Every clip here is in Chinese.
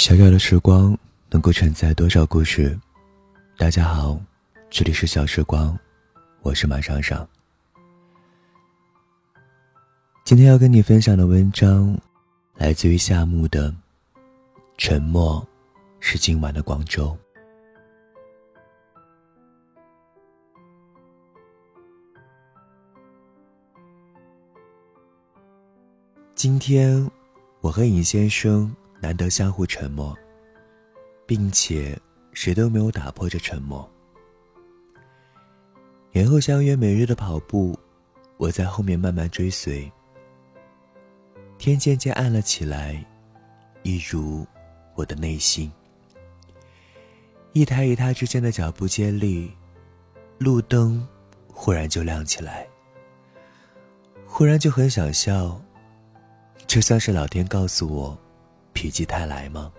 小小的时光能够承载多少故事？大家好，这里是小时光，我是马尚尚。今天要跟你分享的文章，来自于夏木的《沉默是今晚的广州》。今天，我和尹先生难得相互沉默，并且谁都没有打破这沉默。年后相约每日的跑步，我在后面慢慢追随。天渐渐暗了起来，一如我的内心。一台一台之间的脚步接力，路灯忽然就亮起来。忽然就很想笑。这算是老天告诉我，否极泰来吗？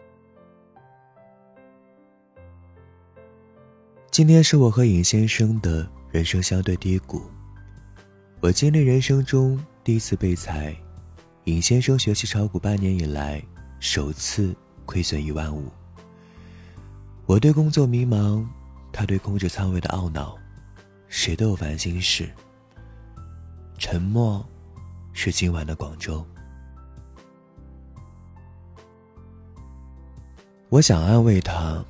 今天是我和尹先生的人生相对低谷。我经历人生中第一次被裁，尹先生学习炒股半年以来首次亏损一万五。我对工作迷茫，他对控制仓位的懊恼，谁都有烦心事。沉默，是今晚的广州。我想安慰他，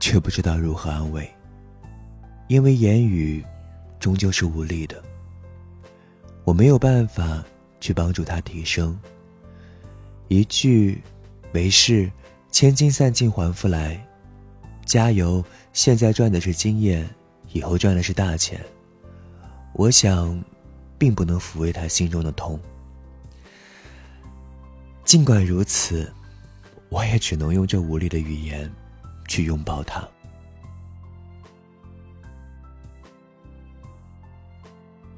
却不知道如何安慰。因为言语，终究是无力的。我没有办法去帮助他提升。一句“没事，千金散尽还复来”，加油！现在赚的是经验，以后赚的是大钱。我想，并不能抚慰他心中的痛。尽管如此。我也只能用这无力的语言，去拥抱他。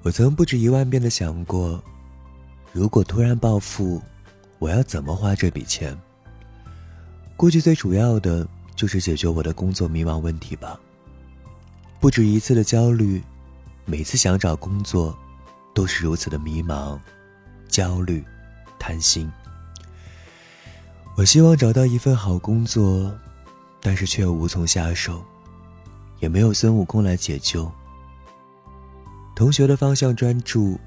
我曾不止一万遍的想过，如果突然暴富，我要怎么花这笔钱？估计最主要的就是解决我的工作迷茫问题吧。不止一次的焦虑，每次想找工作，都是如此的迷茫、焦虑、贪心。我希望找到一份好工作，但是却无从下手，也没有孙悟空来解救。同学的方向专注，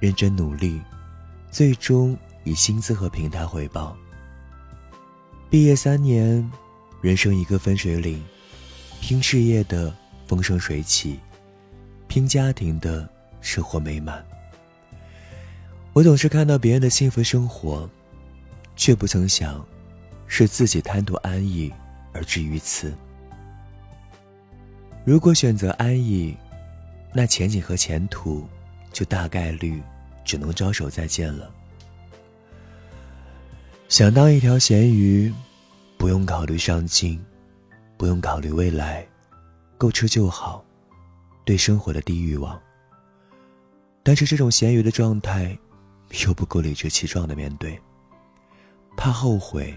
认真努力，最终以薪资和平台回报。毕业三年，人生一个分水岭，拼事业的风生水起，拼家庭的生活美满。我总是看到别人的幸福生活，却不曾想。是自己贪图安逸而至于此。如果选择安逸，那前景和前途就大概率只能招手再见了。想当一条咸鱼，不用考虑上进，不用考虑未来，够吃就好，对生活的低欲望。但是这种咸鱼的状态，又不够理直气壮的面对，怕后悔。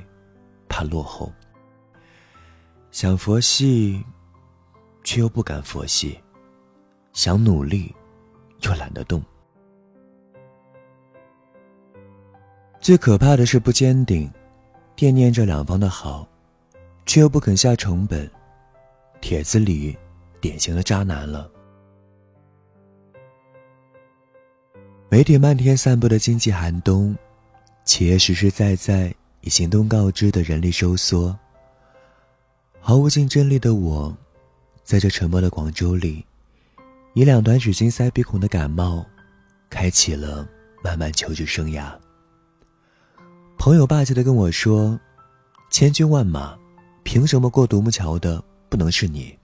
怕落后，想佛系，却又不敢佛系；想努力，又懒得动。最可怕的是不坚定，惦念着两方的好，却又不肯下成本。帖子里典型的渣男了。媒体漫天散布的经济寒冬，企业实实在在。以行动告知的人力收缩，毫无竞争力的我，在这沉默的广州里，以两团纸巾塞鼻孔的感冒，开启了漫漫求职生涯。朋友霸气的跟我说：“千军万马，凭什么过独木桥的不能是你？”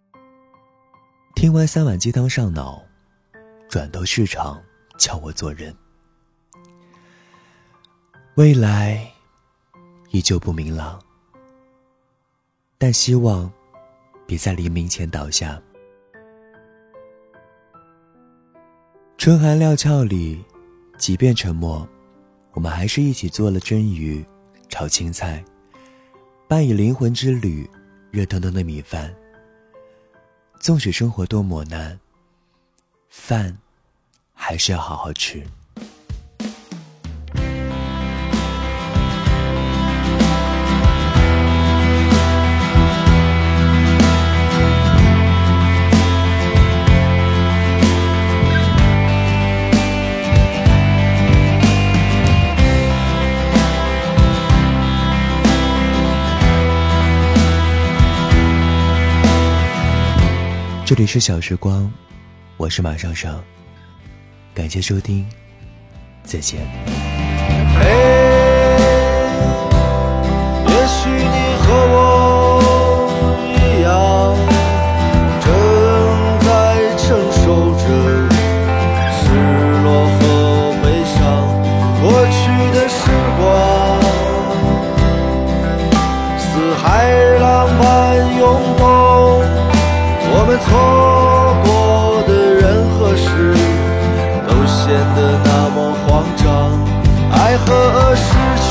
听完三碗鸡汤上脑，转头市场教我做人。未来。依旧不明朗，但希望别在黎明前倒下。春寒料峭里，即便沉默，我们还是一起做了蒸鱼、炒青菜，伴以灵魂之旅，热腾腾的米饭。纵使生活多磨难，饭还是要好好吃。这里是小时光我是马尚尚感谢收听再见。错过的人和事都显得那么慌张。爱和失去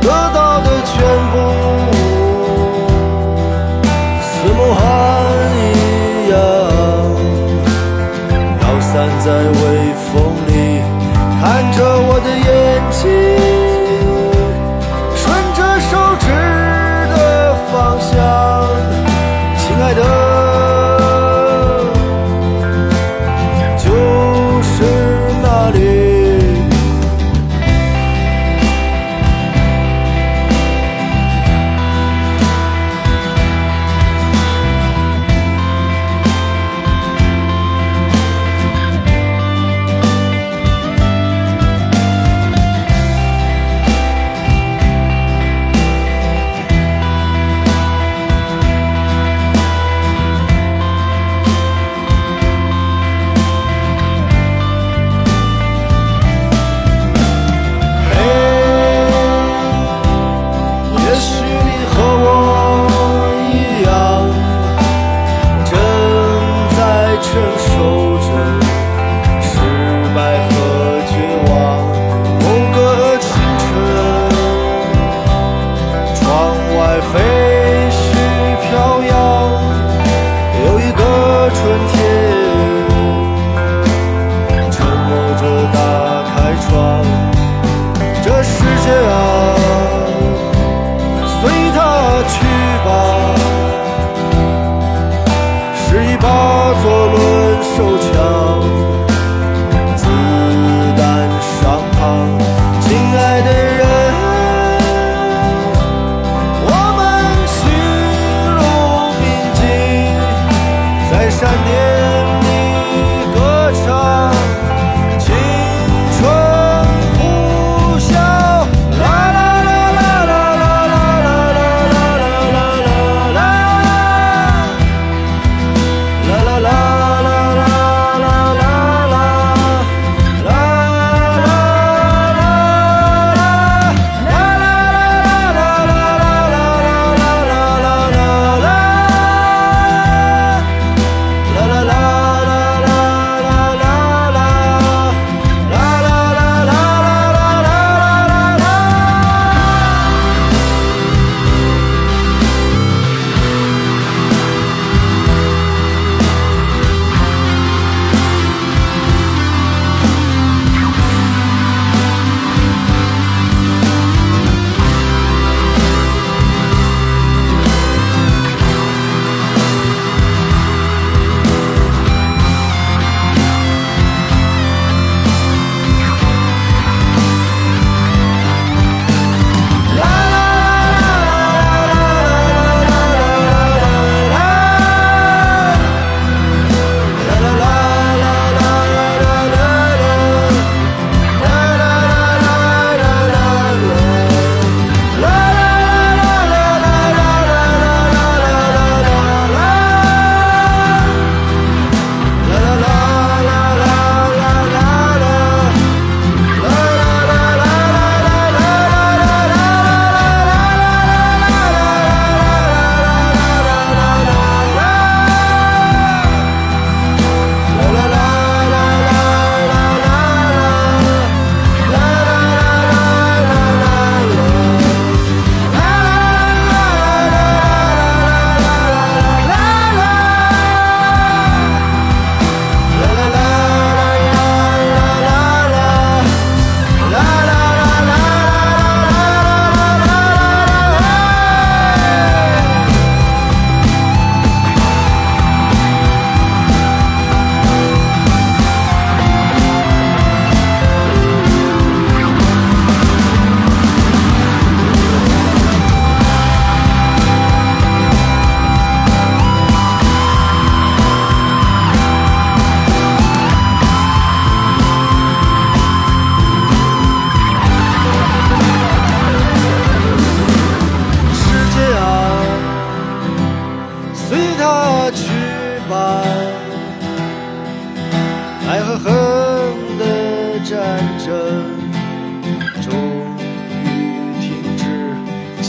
得到的全部似梦幻一样飘散在微风里看着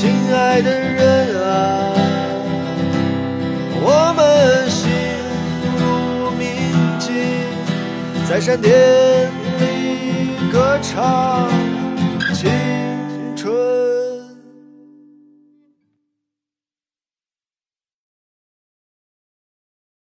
亲爱的人啊，我们心如明镜，在闪电里歌唱。